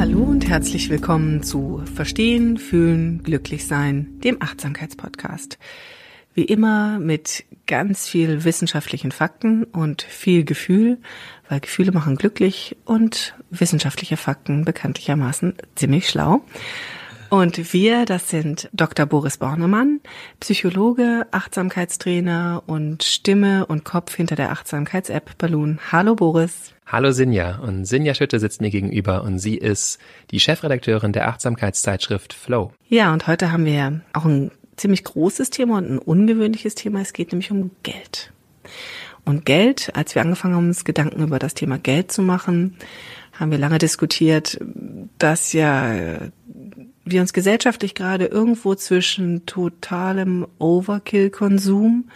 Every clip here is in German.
Hallo und herzlich willkommen zu Verstehen, Fühlen, Glücklich Sein, dem Achtsamkeitspodcast. Wie immer mit ganz viel wissenschaftlichen Fakten und viel Gefühl, weil Gefühle machen glücklich und wissenschaftliche Fakten bekanntlichermaßen ziemlich schlau. Und wir, das sind Dr. Boris Bornemann, Psychologe, Achtsamkeitstrainer und Stimme und Kopf hinter der Achtsamkeits-App Balloon. Hallo Boris. Hallo Sinja und Sinja Schütte sitzt mir gegenüber und sie ist die Chefredakteurin der Achtsamkeitszeitschrift Flow. Ja, und heute haben wir auch ein ziemlich großes Thema und ein ungewöhnliches Thema. Es geht nämlich um Geld. Und Geld, als wir angefangen haben, uns Gedanken über das Thema Geld zu machen, haben wir lange diskutiert, dass ja wir uns gesellschaftlich gerade irgendwo zwischen totalem Overkill-Konsum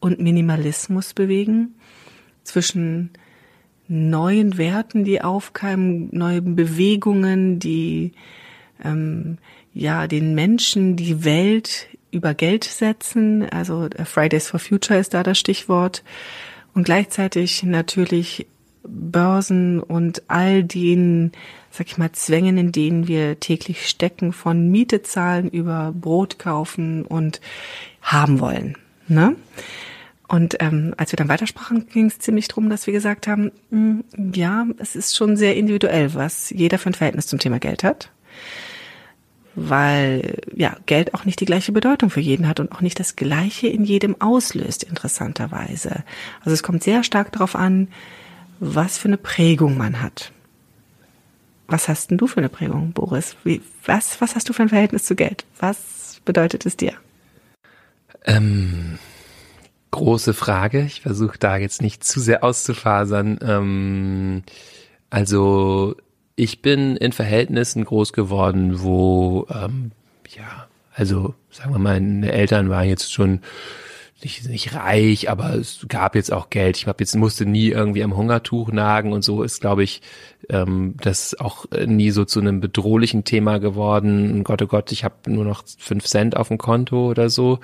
und Minimalismus bewegen, zwischen neuen Werten, die aufkeimen, neuen Bewegungen, die ähm, ja den Menschen die Welt über Geld setzen. Also Fridays for Future ist da das Stichwort. Und gleichzeitig natürlich Börsen und all den, sag ich mal, Zwängen, in denen wir täglich stecken, von Miete zahlen über Brot kaufen und haben wollen. Ne? Und ähm, als wir dann weitersprachen, ging es ziemlich drum, dass wir gesagt haben, mh, hm, ja, es ist schon sehr individuell, was jeder für ein Verhältnis zum Thema Geld hat. Weil ja, Geld auch nicht die gleiche Bedeutung für jeden hat und auch nicht das Gleiche in jedem auslöst, interessanterweise. Also es kommt sehr stark darauf an, was für eine Prägung man hat. Was hast denn du für eine Prägung, Boris? Wie, was, was hast du für ein Verhältnis zu Geld? Was bedeutet es dir? Ähm, große Frage. Ich versuche da jetzt nicht zu sehr auszufasern. Ähm, also ich bin in Verhältnissen groß geworden, wo ähm, ja, also sagen wir mal, meine Eltern waren jetzt schon nicht, nicht reich, aber es gab jetzt auch Geld. Ich habe jetzt musste nie irgendwie am Hungertuch nagen und so ist, glaube ich, ähm, das auch nie so zu einem bedrohlichen Thema geworden. Gott, oh Gott, ich habe nur noch fünf Cent auf dem Konto oder so.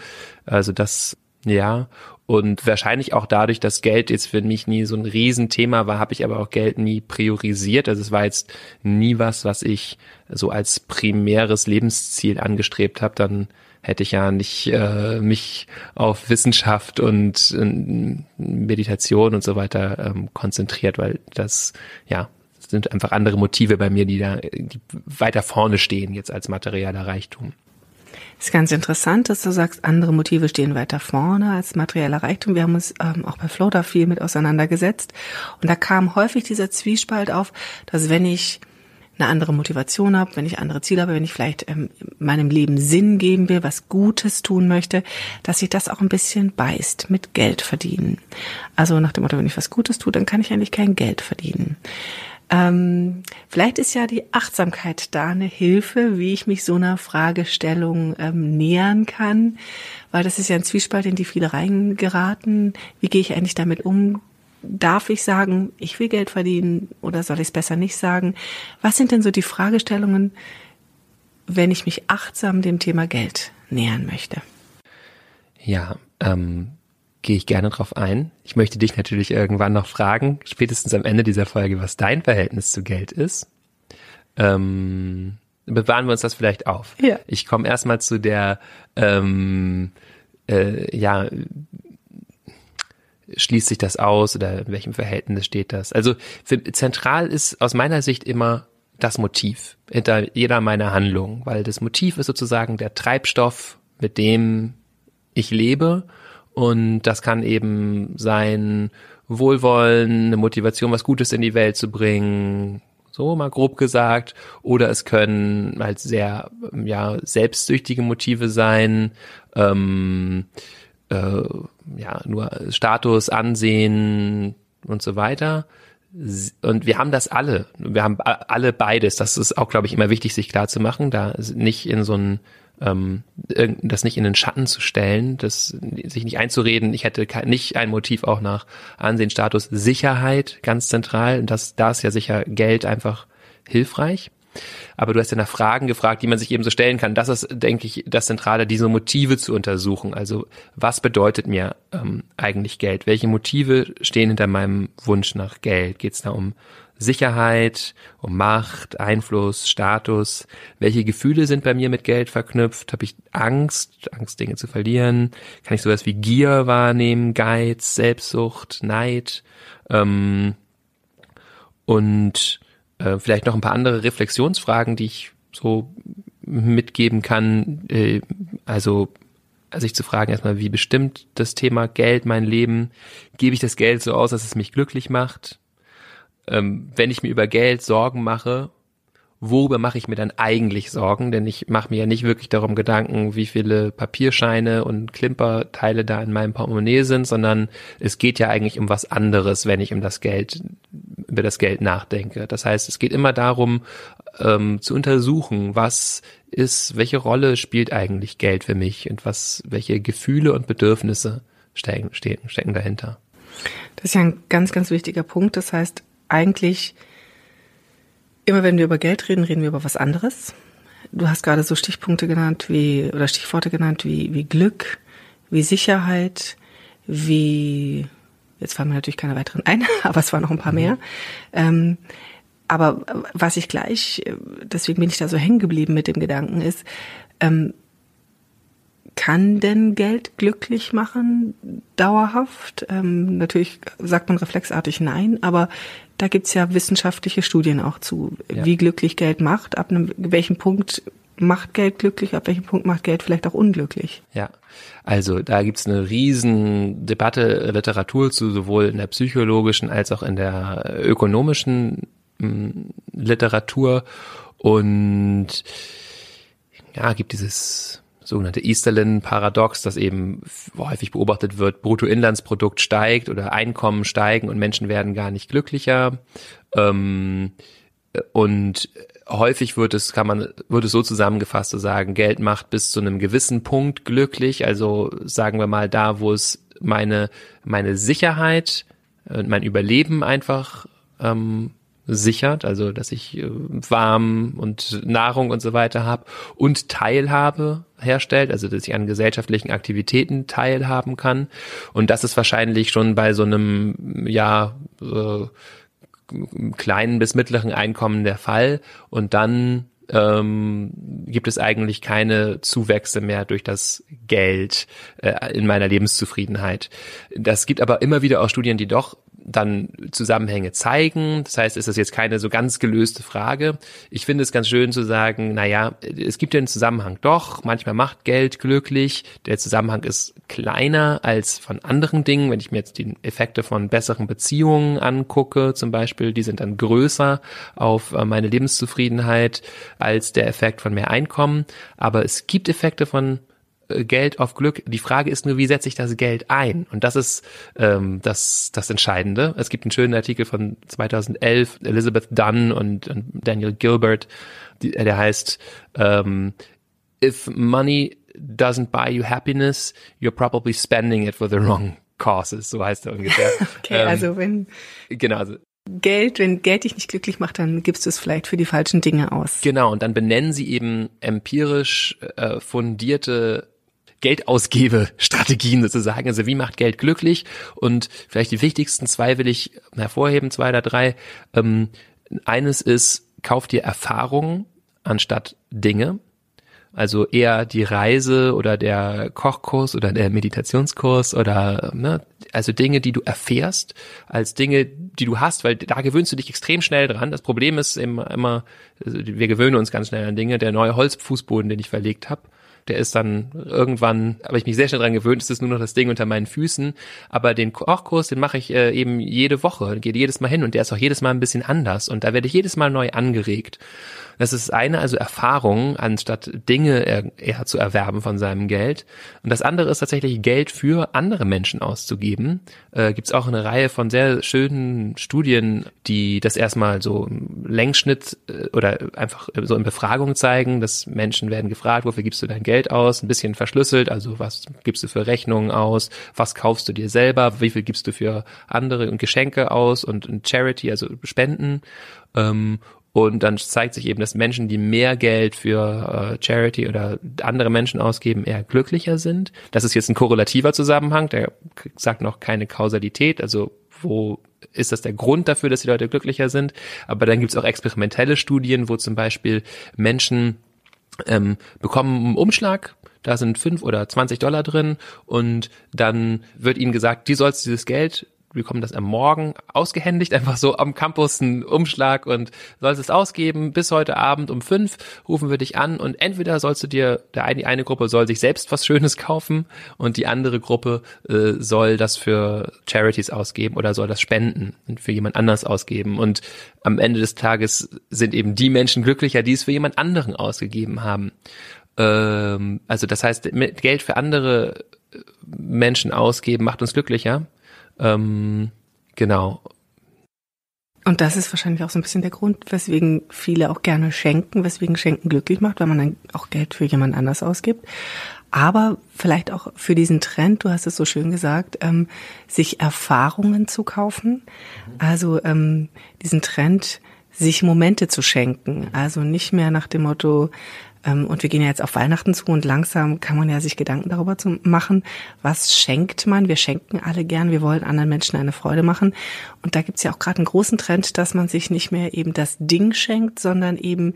Also das, ja. Und wahrscheinlich auch dadurch, dass Geld jetzt für mich nie so ein Riesenthema war, habe ich aber auch Geld nie priorisiert. Also es war jetzt nie was, was ich so als primäres Lebensziel angestrebt habe. Dann hätte ich ja nicht äh, mich auf Wissenschaft und äh, Meditation und so weiter ähm, konzentriert, weil das ja sind einfach andere Motive bei mir, die da die weiter vorne stehen jetzt als materieller Reichtum. Ist ganz interessant, dass du sagst, andere Motive stehen weiter vorne als materieller Reichtum. Wir haben uns ähm, auch bei Flow da viel mit auseinandergesetzt und da kam häufig dieser Zwiespalt auf, dass wenn ich eine andere Motivation habe, wenn ich andere Ziele habe, wenn ich vielleicht ähm, meinem Leben Sinn geben will, was Gutes tun möchte, dass sich das auch ein bisschen beißt mit Geld verdienen. Also nach dem Motto, wenn ich was Gutes tue, dann kann ich eigentlich kein Geld verdienen. Ähm, vielleicht ist ja die Achtsamkeit da eine Hilfe, wie ich mich so einer Fragestellung ähm, nähern kann, weil das ist ja ein Zwiespalt, in die viele reingeraten. Wie gehe ich eigentlich damit um? Darf ich sagen, ich will Geld verdienen oder soll ich es besser nicht sagen? Was sind denn so die Fragestellungen, wenn ich mich achtsam dem Thema Geld nähern möchte? Ja, ähm, gehe ich gerne drauf ein. Ich möchte dich natürlich irgendwann noch fragen, spätestens am Ende dieser Folge, was dein Verhältnis zu Geld ist. Ähm, bewahren wir uns das vielleicht auf. Ja. Ich komme erstmal zu der ähm, äh, ja, schließt sich das aus oder in welchem Verhältnis steht das? Also für, zentral ist aus meiner Sicht immer das Motiv hinter jeder meiner Handlungen, weil das Motiv ist sozusagen der Treibstoff, mit dem ich lebe. Und das kann eben sein Wohlwollen, eine Motivation, was Gutes in die Welt zu bringen, so mal grob gesagt. Oder es können halt sehr ja selbstsüchtige Motive sein, ähm, äh, ja nur Status, Ansehen und so weiter. Und wir haben das alle. Wir haben alle beides. Das ist auch, glaube ich, immer wichtig, sich klar zu machen, da nicht in so ein ähm, das nicht in den Schatten zu stellen, das sich nicht einzureden, ich hätte nicht ein Motiv auch nach Ansehen, Status, Sicherheit ganz zentral. Und das, da ist ja sicher Geld einfach hilfreich. Aber du hast ja nach Fragen gefragt, die man sich eben so stellen kann. Das ist, denke ich, das Zentrale, diese Motive zu untersuchen. Also was bedeutet mir ähm, eigentlich Geld? Welche Motive stehen hinter meinem Wunsch nach Geld? Geht es da um Sicherheit, um Macht, Einfluss, Status? Welche Gefühle sind bei mir mit Geld verknüpft? Habe ich Angst, Angst, Dinge zu verlieren? Kann ich sowas wie Gier wahrnehmen, Geiz, Selbstsucht, Neid? Ähm, und äh, vielleicht noch ein paar andere Reflexionsfragen, die ich so mitgeben kann. Äh, also sich zu fragen erstmal, wie bestimmt das Thema Geld mein Leben? Gebe ich das Geld so aus, dass es mich glücklich macht? Ähm, wenn ich mir über Geld Sorgen mache, worüber mache ich mir dann eigentlich Sorgen? Denn ich mache mir ja nicht wirklich darum Gedanken, wie viele Papierscheine und Klimperteile da in meinem Portemonnaie sind, sondern es geht ja eigentlich um was anderes, wenn ich um das Geld, über das Geld nachdenke. Das heißt, es geht immer darum, ähm, zu untersuchen, was ist, welche Rolle spielt eigentlich Geld für mich und was, welche Gefühle und Bedürfnisse stecken, stecken, stecken dahinter. Das ist ja ein ganz, ganz wichtiger Punkt. Das heißt, eigentlich Immer wenn wir über Geld reden, reden wir über was anderes. Du hast gerade so Stichpunkte genannt wie, oder Stichworte genannt wie, wie Glück, wie Sicherheit, wie, jetzt fallen mir natürlich keine weiteren ein, aber es waren noch ein paar mehr. Ähm, aber was ich gleich, deswegen bin ich da so hängen geblieben mit dem Gedanken, ist, ähm, kann denn Geld glücklich machen, dauerhaft? Ähm, natürlich sagt man reflexartig nein, aber da gibt's ja wissenschaftliche Studien auch zu, ja. wie glücklich Geld macht, ab einem welchem Punkt macht Geld glücklich, ab welchem Punkt macht Geld vielleicht auch unglücklich. Ja, also da gibt's eine riesen Debatte, Literatur zu, sowohl in der psychologischen als auch in der ökonomischen hm, Literatur und ja, gibt dieses sogenannte Easterlin-Paradox, das eben häufig beobachtet wird, Bruttoinlandsprodukt steigt oder Einkommen steigen und Menschen werden gar nicht glücklicher. Ähm, und häufig wird es, kann man, wird es so zusammengefasst zu sagen, Geld macht bis zu einem gewissen Punkt glücklich. Also sagen wir mal da, wo es meine, meine Sicherheit und mein Überleben einfach ähm, sichert, also dass ich äh, warm und Nahrung und so weiter habe und Teilhabe herstellt, also dass ich an gesellschaftlichen Aktivitäten teilhaben kann. Und das ist wahrscheinlich schon bei so einem, ja, äh, kleinen bis mittleren Einkommen der Fall. Und dann ähm, gibt es eigentlich keine Zuwächse mehr durch das Geld äh, in meiner Lebenszufriedenheit. Das gibt aber immer wieder auch Studien, die doch dann Zusammenhänge zeigen. Das heißt, ist das jetzt keine so ganz gelöste Frage. Ich finde es ganz schön zu sagen, na ja, es gibt ja einen Zusammenhang doch. Manchmal macht Geld glücklich. Der Zusammenhang ist kleiner als von anderen Dingen. Wenn ich mir jetzt die Effekte von besseren Beziehungen angucke, zum Beispiel, die sind dann größer auf äh, meine Lebenszufriedenheit als der Effekt von mehr Einkommen. Aber es gibt Effekte von Geld auf Glück. Die Frage ist nur, wie setze ich das Geld ein? Und das ist ähm, das, das Entscheidende. Es gibt einen schönen Artikel von 2011, Elizabeth Dunn und, und Daniel Gilbert, die, der heißt ähm, If money doesn't buy you happiness, you're probably spending it for the wrong causes. So heißt er ungefähr. okay, ähm, also wenn genau, also Geld, wenn Geld dich nicht glücklich macht, dann gibst du es vielleicht für die falschen Dinge aus. Genau, und dann benennen sie eben empirisch äh, fundierte Geldausgebestrategien sozusagen. Also wie macht Geld glücklich? Und vielleicht die wichtigsten zwei will ich hervorheben, zwei oder drei. Ähm, eines ist, kauf dir Erfahrungen anstatt Dinge. Also eher die Reise oder der Kochkurs oder der Meditationskurs oder ne, also Dinge, die du erfährst, als Dinge, die du hast, weil da gewöhnst du dich extrem schnell dran. Das Problem ist immer, immer also wir gewöhnen uns ganz schnell an Dinge. Der neue Holzfußboden, den ich verlegt habe, Der ist dann irgendwann, habe ich mich sehr schnell dran gewöhnt, ist es nur noch das Ding unter meinen Füßen. Aber den Kochkurs, den mache ich äh, eben jede Woche, gehe jedes Mal hin und der ist auch jedes Mal ein bisschen anders und da werde ich jedes Mal neu angeregt. Das ist eine also Erfahrung, anstatt Dinge eher zu erwerben von seinem Geld. Und das andere ist tatsächlich Geld für andere Menschen auszugeben. Äh, Gibt es auch eine Reihe von sehr schönen Studien, die das erstmal so im Längsschnitt äh, oder einfach so in Befragung zeigen, dass Menschen werden gefragt, wofür gibst du dein Geld aus? Ein bisschen verschlüsselt, also was gibst du für Rechnungen aus? Was kaufst du dir selber? Wie viel gibst du für andere und Geschenke aus und, und Charity, also Spenden? Ähm, und dann zeigt sich eben, dass Menschen, die mehr Geld für äh, Charity oder andere Menschen ausgeben, eher glücklicher sind. Das ist jetzt ein korrelativer Zusammenhang, der sagt noch keine Kausalität, also wo ist das der Grund dafür, dass die Leute glücklicher sind. Aber dann gibt es auch experimentelle Studien, wo zum Beispiel Menschen ähm, bekommen einen Umschlag, da sind fünf oder zwanzig Dollar drin und dann wird ihnen gesagt, die sollst dieses Geld bekommen das am Morgen ausgehändigt, einfach so am Campus einen Umschlag und sollst es ausgeben. Bis heute Abend um fünf rufen wir dich an und entweder sollst du dir, der eine, die eine Gruppe soll sich selbst was Schönes kaufen und die andere Gruppe äh, soll das für Charities ausgeben oder soll das spenden und für jemand anders ausgeben. Und am Ende des Tages sind eben die Menschen glücklicher, die es für jemand anderen ausgegeben haben. Ähm, also das heißt, Geld für andere Menschen ausgeben macht uns glücklicher. Ähm, genau. Und das ist wahrscheinlich auch so ein bisschen der Grund, weswegen viele auch gerne schenken, weswegen Schenken glücklich macht, weil man dann auch Geld für jemand anders ausgibt. Aber vielleicht auch für diesen Trend, du hast es so schön gesagt, ähm, sich Erfahrungen zu kaufen. Also ähm, diesen Trend, sich Momente zu schenken. Also nicht mehr nach dem Motto, und wir gehen ja jetzt auf Weihnachten zu und langsam kann man ja sich Gedanken darüber zu machen, was schenkt man. Wir schenken alle gern, wir wollen anderen Menschen eine Freude machen. Und da gibt's ja auch gerade einen großen Trend, dass man sich nicht mehr eben das Ding schenkt, sondern eben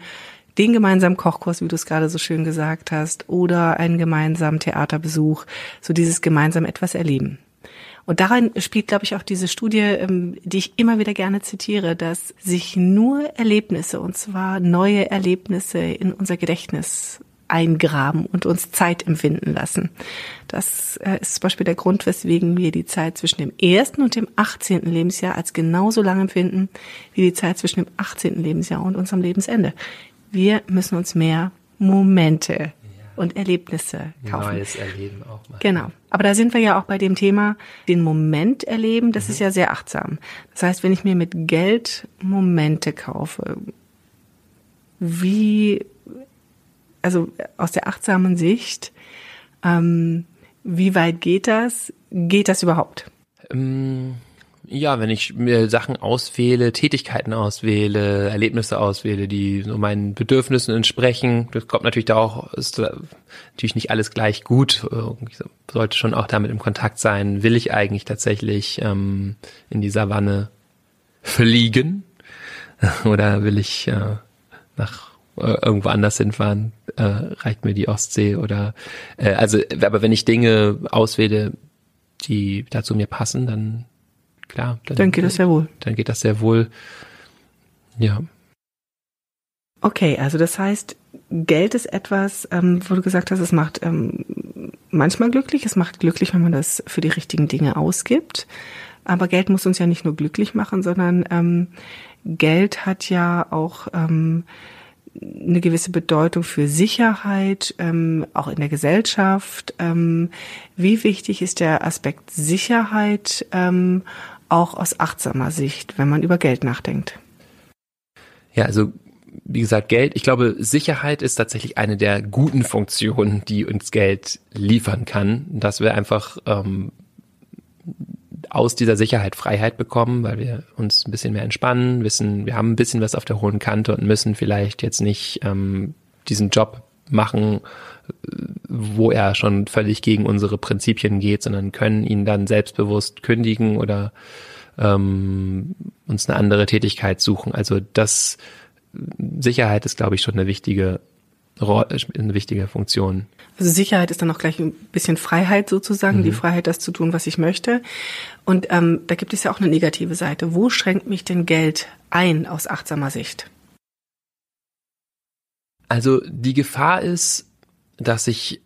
den gemeinsamen Kochkurs, wie du es gerade so schön gesagt hast, oder einen gemeinsamen Theaterbesuch, so dieses gemeinsam etwas erleben. Und darin spielt, glaube ich, auch diese Studie, ähm, die ich immer wieder gerne zitiere, dass sich nur Erlebnisse, und zwar neue Erlebnisse in unser Gedächtnis eingraben und uns Zeit empfinden lassen. Das äh, ist zum Beispiel der Grund, weswegen wir die Zeit zwischen dem ersten und dem 18. Lebensjahr als genauso lang empfinden wie die Zeit zwischen dem 18. Lebensjahr und unserem Lebensende. Wir müssen uns mehr Momente und Erlebnisse kaufen. Neues Erleben auch mal. Genau. Aber da sind wir ja auch bei dem Thema, den Moment erleben, das mhm. ist ja sehr achtsam. Das heißt, wenn ich mir mit Geld Momente kaufe, wie, also aus der achtsamen Sicht, ähm, wie weit geht das? Geht das überhaupt? Ähm ja, wenn ich mir Sachen auswähle, Tätigkeiten auswähle, Erlebnisse auswähle, die so meinen Bedürfnissen entsprechen, das kommt natürlich da auch, ist natürlich nicht alles gleich gut. Ich sollte schon auch damit im Kontakt sein. Will ich eigentlich tatsächlich ähm, in die Savanne fliegen? Oder will ich äh, nach äh, irgendwo anders hinfahren? Äh, reicht mir die Ostsee? Oder äh, also, aber wenn ich Dinge auswähle, die dazu mir passen, dann klar. Dann, dann geht das sehr wohl. Dann geht das sehr wohl. Ja. Okay, also das heißt, Geld ist etwas, ähm, wo du gesagt hast, es macht ähm, manchmal glücklich, es macht glücklich, wenn man das für die richtigen Dinge ausgibt. Aber Geld muss uns ja nicht nur glücklich machen, sondern ähm, Geld hat ja auch ähm, eine gewisse Bedeutung für Sicherheit, ähm, auch in der Gesellschaft. Ähm, wie wichtig ist der Aspekt Sicherheit ähm, auch aus achtsamer Sicht, wenn man über Geld nachdenkt? Ja, also wie gesagt, Geld, ich glaube, Sicherheit ist tatsächlich eine der guten Funktionen, die uns Geld liefern kann, dass wir einfach ähm, aus dieser Sicherheit Freiheit bekommen, weil wir uns ein bisschen mehr entspannen, wissen, wir haben ein bisschen was auf der hohen Kante und müssen vielleicht jetzt nicht ähm, diesen Job machen, wo er schon völlig gegen unsere Prinzipien geht, sondern können ihn dann selbstbewusst kündigen oder ähm, uns eine andere Tätigkeit suchen. Also das Sicherheit ist, glaube ich, schon eine wichtige eine wichtige Funktion. Also Sicherheit ist dann auch gleich ein bisschen Freiheit sozusagen, mhm. die Freiheit, das zu tun, was ich möchte. Und ähm, da gibt es ja auch eine negative Seite. Wo schränkt mich denn Geld ein aus achtsamer Sicht? Also die Gefahr ist, dass ich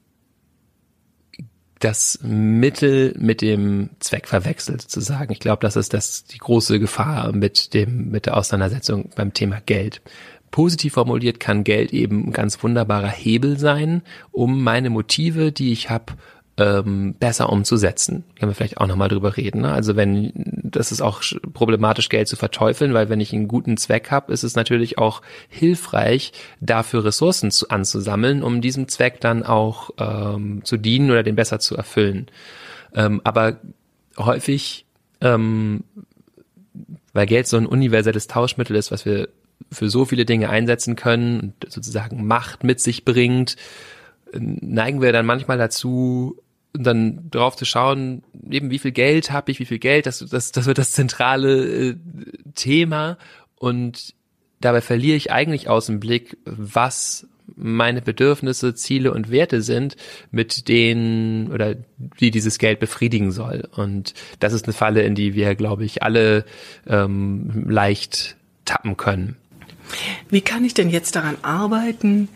das Mittel mit dem Zweck verwechselt, sozusagen. Ich glaube, das ist das die große Gefahr mit dem mit der Auseinandersetzung beim Thema Geld. Positiv formuliert kann Geld eben ein ganz wunderbarer Hebel sein, um meine Motive, die ich habe, ähm, besser umzusetzen. Können wir vielleicht auch nochmal drüber reden. Ne? Also wenn, das ist auch problematisch, Geld zu verteufeln, weil wenn ich einen guten Zweck habe, ist es natürlich auch hilfreich, dafür Ressourcen zu, anzusammeln, um diesem Zweck dann auch ähm, zu dienen oder den besser zu erfüllen. Ähm, aber häufig, ähm, weil Geld so ein universelles Tauschmittel ist, was wir für so viele Dinge einsetzen können und sozusagen Macht mit sich bringt, neigen wir dann manchmal dazu, dann drauf zu schauen, eben wie viel Geld habe ich, wie viel Geld, das, das, das wird das zentrale äh, Thema und dabei verliere ich eigentlich aus dem Blick, was meine Bedürfnisse, Ziele und Werte sind, mit denen oder die dieses Geld befriedigen soll. Und das ist eine Falle, in die wir, glaube ich, alle ähm, leicht tappen können. Wie kann ich denn jetzt daran arbeiten,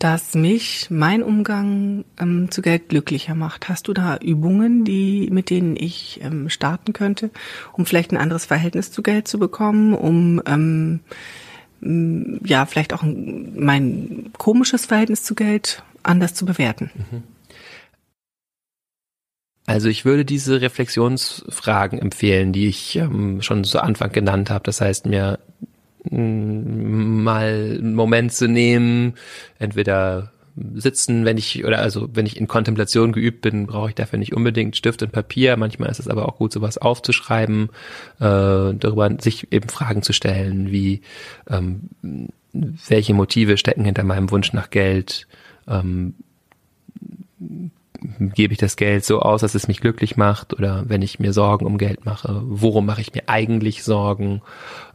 dass mich mein Umgang ähm, zu Geld glücklicher macht. Hast du da Übungen, die mit denen ich ähm, starten könnte, um vielleicht ein anderes Verhältnis zu Geld zu bekommen, um ähm, ja vielleicht auch mein komisches Verhältnis zu Geld anders zu bewerten? Mhm. Also ich würde diese Reflexionsfragen empfehlen, die ich ähm, schon zu Anfang genannt habe. Das heißt, mir mal einen Moment zu nehmen, entweder sitzen, wenn ich oder also wenn ich in Kontemplation geübt bin, brauche ich dafür nicht unbedingt Stift und Papier. Manchmal ist es aber auch gut, sowas aufzuschreiben, äh, darüber sich eben Fragen zu stellen, wie ähm, welche Motive stecken hinter meinem Wunsch nach Geld. Ähm, gebe ich das Geld so aus, dass es mich glücklich macht oder wenn ich mir Sorgen um Geld mache, worum mache ich mir eigentlich Sorgen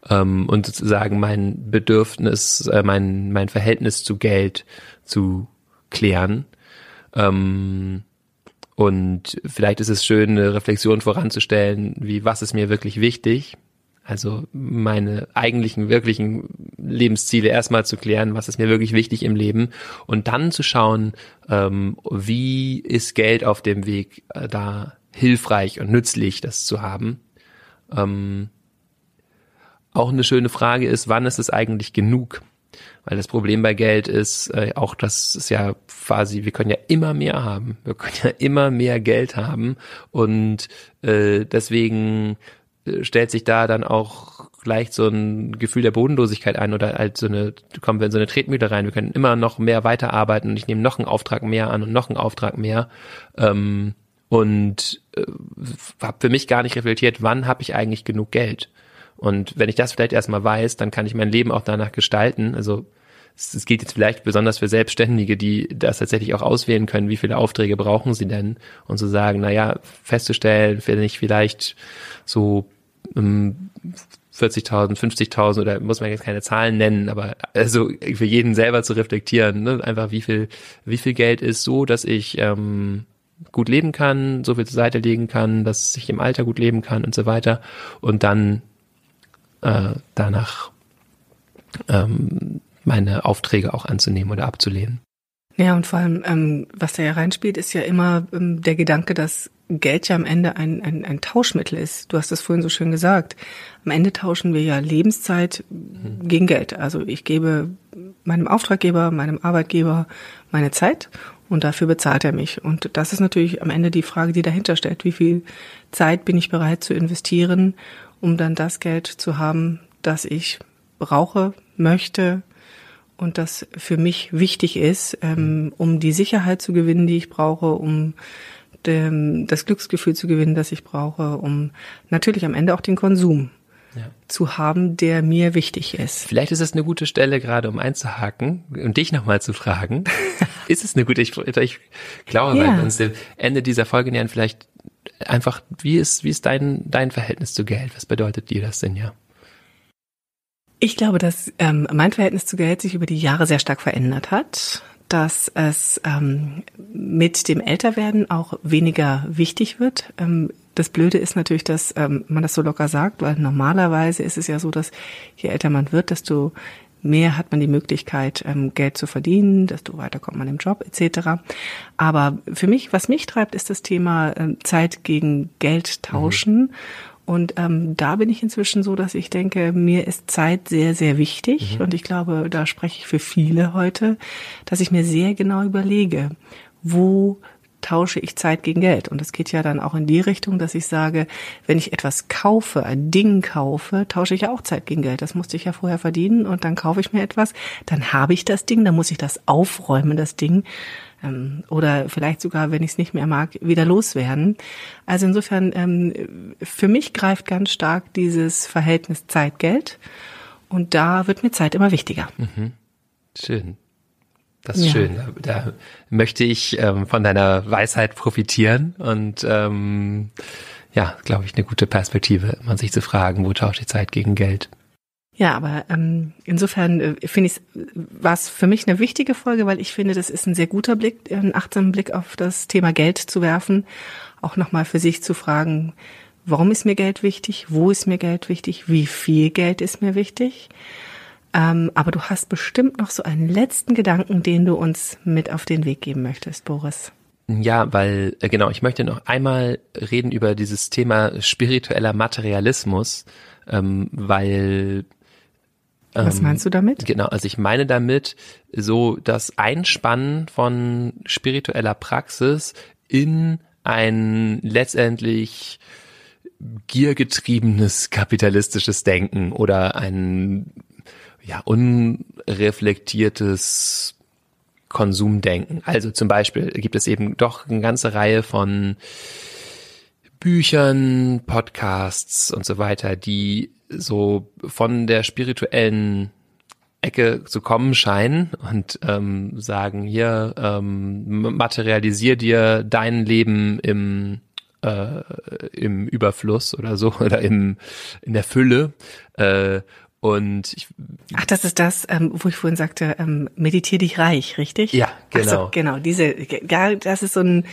ähm, und sozusagen mein Bedürfnis, äh, mein, mein Verhältnis zu Geld zu klären. Ähm, und vielleicht ist es schön, eine Reflexion voranzustellen, wie was ist mir wirklich wichtig also meine eigentlichen, wirklichen Lebensziele erstmal zu klären, was ist mir wirklich wichtig im Leben und dann zu schauen, ähm, wie ist Geld auf dem Weg äh, da hilfreich und nützlich, das zu haben. Ähm, auch eine schöne Frage ist, wann ist es eigentlich genug? Weil das Problem bei Geld ist äh, auch, dass es ja quasi, wir können ja immer mehr haben. Wir können ja immer mehr Geld haben und äh, deswegen stellt sich da dann auch gleich so ein Gefühl der Bodenlosigkeit ein oder halt so eine, kommen wir in so eine Tretmühle rein, wir können immer noch mehr weiterarbeiten und ich nehme noch einen Auftrag mehr an und noch einen Auftrag mehr. Ähm, und äh, habe für mich gar nicht reflektiert, wann habe ich eigentlich genug Geld. Und wenn ich das vielleicht erstmal weiß, dann kann ich mein Leben auch danach gestalten. Also es geht jetzt vielleicht besonders für Selbstständige, die das tatsächlich auch auswählen können, wie viele Aufträge brauchen sie denn und zu so sagen, naja, festzustellen, wenn ich vielleicht so 40.000, 50.000 oder muss man jetzt keine Zahlen nennen, aber also für jeden selber zu reflektieren, ne? einfach wie viel, wie viel Geld ist so, dass ich ähm, gut leben kann, so viel zur Seite legen kann, dass ich im Alter gut leben kann und so weiter und dann äh, danach ähm, meine Aufträge auch anzunehmen oder abzulehnen. Ja, und vor allem, ähm, was da ja reinspielt, ist ja immer ähm, der Gedanke, dass Geld ja am Ende ein, ein, ein Tauschmittel ist. Du hast das vorhin so schön gesagt. Am Ende tauschen wir ja Lebenszeit mhm. gegen Geld. Also ich gebe meinem Auftraggeber, meinem Arbeitgeber meine Zeit und dafür bezahlt er mich. Und das ist natürlich am Ende die Frage, die dahinter steht. Wie viel Zeit bin ich bereit zu investieren, um dann das Geld zu haben, das ich brauche, möchte, und das für mich wichtig ist, ähm, um die Sicherheit zu gewinnen, die ich brauche, um dem, das Glücksgefühl zu gewinnen, das ich brauche, um natürlich am Ende auch den Konsum ja. zu haben, der mir wichtig ist. Vielleicht ist es eine gute Stelle, gerade um einzuhaken und dich nochmal zu fragen. ist es eine gute, ich, ich glaube, ja. weil wir uns dem Ende dieser Folge nähern, vielleicht einfach, wie ist, wie ist dein, dein Verhältnis zu Geld? Was bedeutet dir das denn ja? Ich glaube, dass ähm, mein Verhältnis zu Geld sich über die Jahre sehr stark verändert hat, dass es ähm, mit dem Älterwerden auch weniger wichtig wird. Ähm, das Blöde ist natürlich, dass ähm, man das so locker sagt, weil normalerweise ist es ja so, dass je älter man wird, desto mehr hat man die Möglichkeit, ähm, Geld zu verdienen, desto weiter kommt man im Job etc. Aber für mich, was mich treibt, ist das Thema ähm, Zeit gegen Geld tauschen. Mhm. Und ähm, da bin ich inzwischen so, dass ich denke, mir ist Zeit sehr, sehr wichtig. Mhm. Und ich glaube, da spreche ich für viele heute, dass ich mir sehr genau überlege, wo tausche ich Zeit gegen Geld. Und das geht ja dann auch in die Richtung, dass ich sage, wenn ich etwas kaufe, ein Ding kaufe, tausche ich ja auch Zeit gegen Geld. Das musste ich ja vorher verdienen und dann kaufe ich mir etwas, dann habe ich das Ding, dann muss ich das aufräumen, das Ding. Ähm, oder vielleicht sogar, wenn ich es nicht mehr mag, wieder loswerden. Also insofern, ähm, für mich greift ganz stark dieses Verhältnis Zeit-Geld. Und da wird mir Zeit immer wichtiger. Mhm. Schön. Das ist ja. schön. Da möchte ich ähm, von deiner Weisheit profitieren und ähm, ja, glaube ich, eine gute Perspektive, man sich zu fragen, wo tauscht die Zeit gegen Geld. Ja, aber ähm, insofern äh, finde ich, war es für mich eine wichtige Folge, weil ich finde, das ist ein sehr guter Blick, einen achtsamen Blick auf das Thema Geld zu werfen, auch nochmal für sich zu fragen, warum ist mir Geld wichtig, wo ist mir Geld wichtig, wie viel Geld ist mir wichtig? Ähm, aber du hast bestimmt noch so einen letzten Gedanken, den du uns mit auf den Weg geben möchtest, Boris. Ja, weil, äh, genau, ich möchte noch einmal reden über dieses Thema spiritueller Materialismus, ähm, weil was ähm, meinst du damit? Genau, also ich meine damit so das Einspannen von spiritueller Praxis in ein letztendlich giergetriebenes kapitalistisches Denken oder ein ja, unreflektiertes Konsumdenken. Also zum Beispiel gibt es eben doch eine ganze Reihe von Büchern, Podcasts und so weiter, die so von der spirituellen Ecke zu kommen scheinen und ähm, sagen, hier ähm, materialisier dir dein Leben im äh, im Überfluss oder so oder im in der Fülle äh, und ich, Ach, das ist das, ähm, wo ich vorhin sagte, ähm, meditier dich reich, richtig? Ja, genau. So, genau, diese, ja, das ist so ein,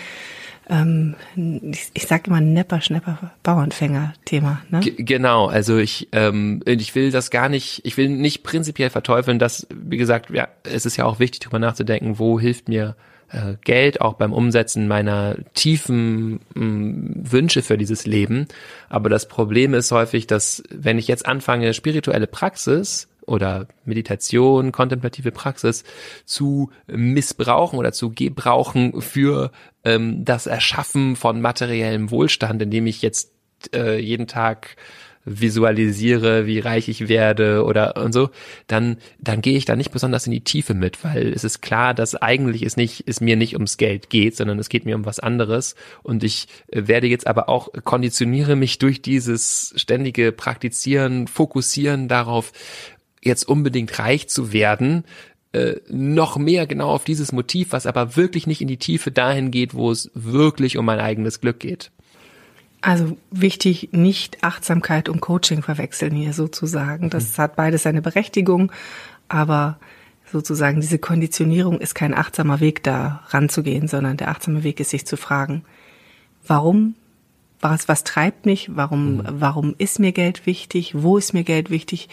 ähm, ich, ich sage immer Nepper, Schnepper, Bauernfänger-Thema. Ne? genau, also ich, ähm, ich will das gar nicht, ich will nicht prinzipiell verteufeln, dass, wie gesagt, ja, es ist ja auch wichtig, darüber nachzudenken, wo hilft mir äh, Geld auch beim Umsetzen meiner tiefen mh, mm, Wünsche für dieses Leben. Aber das Problem ist häufig, dass wenn ich jetzt anfange, spirituelle Praxis oder Meditation, kontemplative Praxis zu missbrauchen oder zu gebrauchen für ähm, das Erschaffen von materiellem Wohlstand, indem ich jetzt äh, jeden Tag visualisiere, wie reich ich werde oder und so, dann dann gehe ich da nicht besonders in die Tiefe mit, weil es ist klar, dass eigentlich es nicht es mir nicht ums Geld geht, sondern es geht mir um was anderes. Und ich äh, werde jetzt aber auch konditioniere mich durch dieses ständige Praktizieren, Fokussieren darauf, jetzt unbedingt reich zu werden, äh, noch mehr genau auf dieses Motiv, was aber wirklich nicht in die Tiefe dahin geht, wo es wirklich um mein eigenes Glück geht. Also wichtig, nicht Achtsamkeit und Coaching verwechseln hier sozusagen. Das mhm. hat beides seine Berechtigung, aber sozusagen diese Konditionierung ist kein achtsamer Weg, da ranzugehen, sondern der achtsame Weg ist, sich zu fragen, warum, was, was treibt mich, warum, mhm. warum ist mir Geld wichtig, wo ist mir Geld wichtig,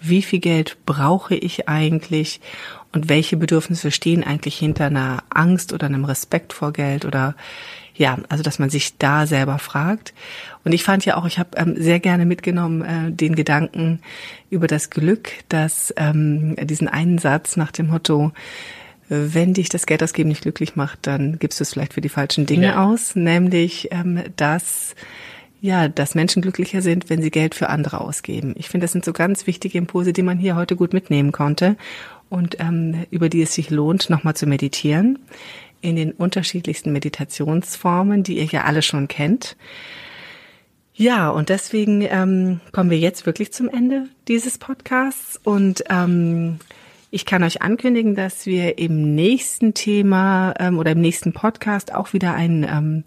wie viel Geld brauche ich eigentlich? Und welche Bedürfnisse stehen eigentlich hinter einer Angst oder einem Respekt vor Geld? Oder ja, also dass man sich da selber fragt. Und ich fand ja auch, ich habe ähm, sehr gerne mitgenommen äh, den Gedanken über das Glück, dass ähm, diesen einen Satz nach dem Motto, wenn dich das Geld ausgeben nicht glücklich macht, dann gibst du es vielleicht für die falschen Dinge ja. aus, nämlich ähm, dass ja, dass Menschen glücklicher sind, wenn sie Geld für andere ausgeben. Ich finde, das sind so ganz wichtige Impulse, die man hier heute gut mitnehmen konnte und ähm, über die es sich lohnt, nochmal zu meditieren in den unterschiedlichsten Meditationsformen, die ihr ja alle schon kennt. Ja, und deswegen ähm, kommen wir jetzt wirklich zum Ende dieses Podcasts und ähm, ich kann euch ankündigen, dass wir im nächsten Thema ähm, oder im nächsten Podcast auch wieder ein ähm,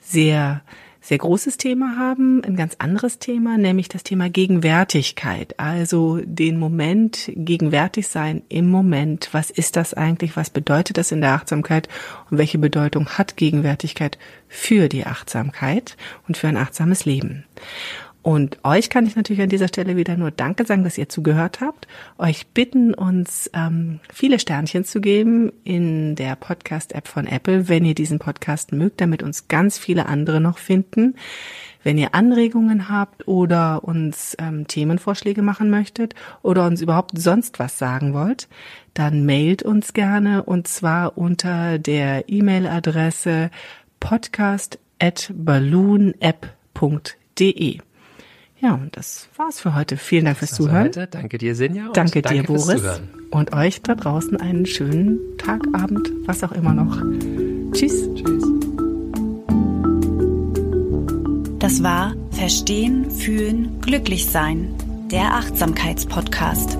sehr sehr großes Thema haben, ein ganz anderes Thema, nämlich das Thema Gegenwärtigkeit. Also den Moment, gegenwärtig sein im Moment. Was ist das eigentlich? Was bedeutet das in der Achtsamkeit? Und welche Bedeutung hat Gegenwärtigkeit für die Achtsamkeit und für ein achtsames Leben? Und euch kann ich natürlich an dieser Stelle wieder nur Danke sagen, dass ihr zugehört habt. Euch bitten, uns ähm, viele Sternchen zu geben in der Podcast-App von Apple, wenn ihr diesen Podcast mögt, damit uns ganz viele andere noch finden. Wenn ihr Anregungen habt oder uns ähm, Themenvorschläge machen möchtet oder uns überhaupt sonst was sagen wollt, dann mailt uns gerne und zwar unter der E-Mail-Adresse podcast. Ja, und das war's für heute. Vielen Dank fürs Zuhören. Heute. Danke dir, Sinja. danke, danke dir, Boris. Und euch da draußen einen schönen Tag, Abend, was auch immer noch. Tschüss. Tschüss. Das war Verstehen, Fühlen, Glücklich Sein, der Achtsamkeitspodcast.